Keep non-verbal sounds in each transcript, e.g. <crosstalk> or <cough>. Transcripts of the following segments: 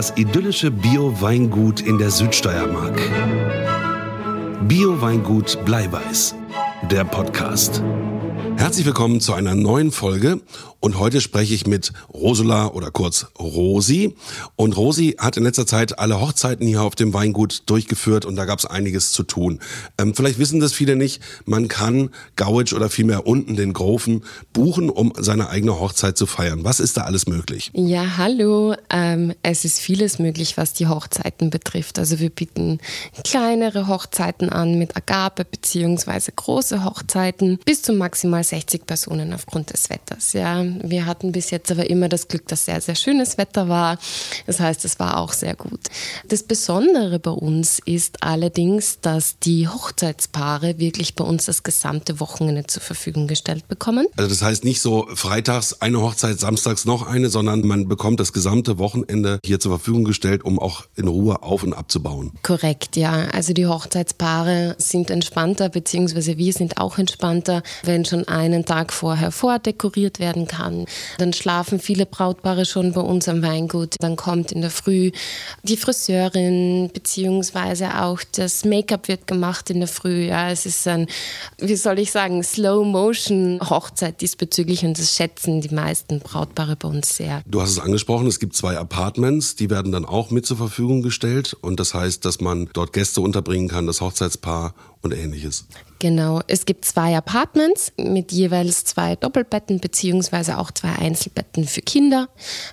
Das idyllische Bio-Weingut in der Südsteiermark. Bio-Weingut Bleiweiß. Der Podcast. Herzlich willkommen zu einer neuen Folge und heute spreche ich mit Rosula oder kurz Rosi. Und Rosi hat in letzter Zeit alle Hochzeiten hier auf dem Weingut durchgeführt und da gab es einiges zu tun. Ähm, vielleicht wissen das viele nicht, man kann Gauitsch oder vielmehr unten den Grofen buchen, um seine eigene Hochzeit zu feiern. Was ist da alles möglich? Ja, hallo. Ähm, es ist vieles möglich, was die Hochzeiten betrifft. Also wir bieten kleinere Hochzeiten an mit Agape beziehungsweise große Hochzeiten bis zu maximal 60 Personen aufgrund des Wetters. Ja, wir hatten bis jetzt aber immer das Glück, dass sehr, sehr schönes Wetter war. Das heißt, es war auch sehr gut. Das Besondere bei uns ist allerdings, dass die Hochzeitspaare wirklich bei uns das gesamte Wochenende zur Verfügung gestellt bekommen. Also das heißt nicht so freitags eine Hochzeit, samstags noch eine, sondern man bekommt das gesamte Wochenende hier zur Verfügung gestellt, um auch in Ruhe auf und abzubauen. Korrekt, ja. Also die Hochzeitspaare sind entspannter, beziehungsweise wir sind auch entspannter, wenn schon einen Tag vorher vordekoriert werden kann. Dann schlafen viele Brautpaare schon bei uns am Weingut. Dann kommt in der Früh die Friseurin, beziehungsweise auch das Make-up wird gemacht in der Früh. Ja, es ist ein, wie soll ich sagen, Slow-Motion-Hochzeit diesbezüglich und das schätzen die meisten Brautpaare bei uns sehr. Du hast es angesprochen, es gibt zwei Apartments, die werden dann auch mit zur Verfügung gestellt und das heißt, dass man dort Gäste unterbringen kann, das Hochzeitspaar und ähnliches. Genau, es gibt zwei Apartments mit jeweils zwei Doppelbetten beziehungsweise auch zwei Einzelbetten für Kinder.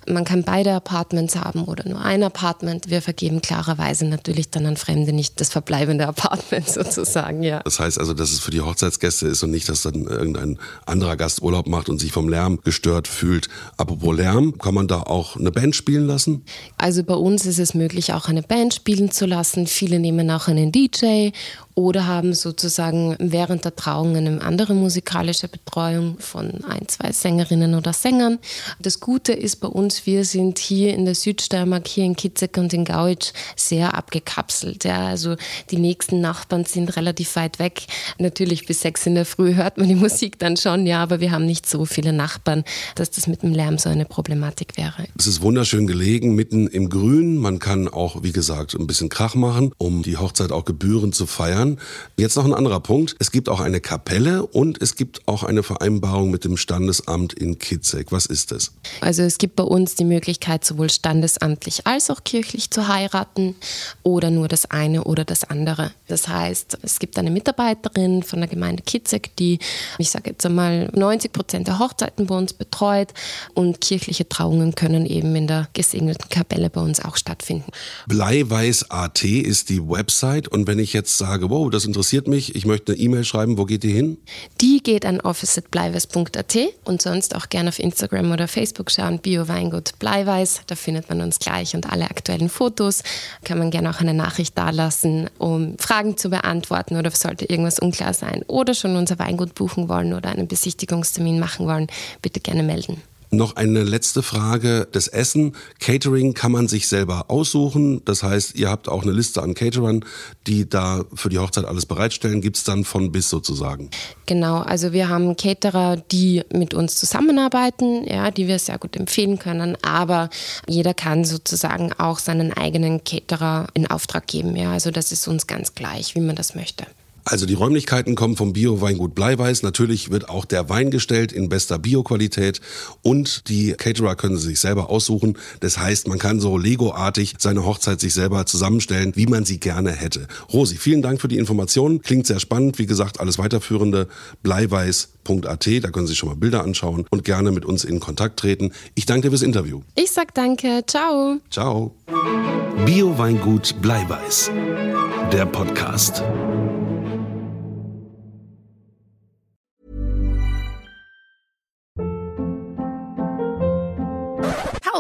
Man kann beide Apartments haben oder nur ein Apartment. Wir vergeben klarerweise natürlich dann an Fremde nicht das verbleibende Apartment <laughs> sozusagen, ja. Das heißt also, dass es für die Hochzeitsgäste ist und nicht, dass dann irgendein anderer Gast Urlaub macht und sich vom Lärm gestört fühlt. Apropos Lärm, kann man da auch eine Band spielen lassen? Also bei uns ist es möglich, auch eine Band spielen zu lassen. Viele nehmen auch einen DJ oder haben sozusagen während der Trauung eine andere musikalische Betreuung von ein, zwei Sängerinnen oder Sängern. Das Gute ist bei uns, wir sind hier in der Südsteiermark, hier in Kitzek und in Gauitsch sehr abgekapselt. Ja, also die nächsten Nachbarn sind relativ weit weg. Natürlich bis sechs in der Früh hört man die Musik dann schon, ja, aber wir haben nicht so viele Nachbarn, dass das mit dem Lärm so eine Problematik wäre. Es ist wunderschön gelegen, mitten im Grün. Man kann auch, wie gesagt, ein bisschen Krach machen, um die Hochzeit auch gebührend zu feiern kann. Jetzt noch ein anderer Punkt. Es gibt auch eine Kapelle und es gibt auch eine Vereinbarung mit dem Standesamt in Kitzek. Was ist das? Also es gibt bei uns die Möglichkeit, sowohl standesamtlich als auch kirchlich zu heiraten oder nur das eine oder das andere. Das heißt, es gibt eine Mitarbeiterin von der Gemeinde Kitzek, die, ich sage jetzt einmal, 90 Prozent der Hochzeiten bei uns betreut und kirchliche Trauungen können eben in der gesegneten Kapelle bei uns auch stattfinden. Bleiweiß.at ist die Website und wenn ich jetzt sage, wow, das interessiert mich, ich möchte eine E-Mail schreiben, wo geht die hin? Die geht an office.bleiweiß.at und sonst auch gerne auf Instagram oder Facebook schauen, Bio Weingut Bleiweiß, da findet man uns gleich und alle aktuellen Fotos. Kann man gerne auch eine Nachricht dalassen, um Fragen zu beantworten oder sollte irgendwas unklar sein oder schon unser Weingut buchen wollen oder einen Besichtigungstermin machen wollen, bitte gerne melden. Noch eine letzte Frage. Das Essen, Catering kann man sich selber aussuchen. Das heißt, ihr habt auch eine Liste an Caterern, die da für die Hochzeit alles bereitstellen. Gibt es dann von bis sozusagen? Genau, also wir haben Caterer, die mit uns zusammenarbeiten, ja, die wir sehr gut empfehlen können. Aber jeder kann sozusagen auch seinen eigenen Caterer in Auftrag geben. Ja, also das ist uns ganz gleich, wie man das möchte. Also die Räumlichkeiten kommen vom Bio-Weingut Bleiweiß. Natürlich wird auch der Wein gestellt in bester Bioqualität und die Caterer können sie sich selber aussuchen. Das heißt, man kann so Lego-artig seine Hochzeit sich selber zusammenstellen, wie man sie gerne hätte. Rosi, vielen Dank für die Informationen. Klingt sehr spannend. Wie gesagt, alles weiterführende bleiweiß.at. Da können Sie sich schon mal Bilder anschauen und gerne mit uns in Kontakt treten. Ich danke dir fürs Interview. Ich sag danke. Ciao. Ciao. Bio-Weingut Bleiweiß. Der Podcast.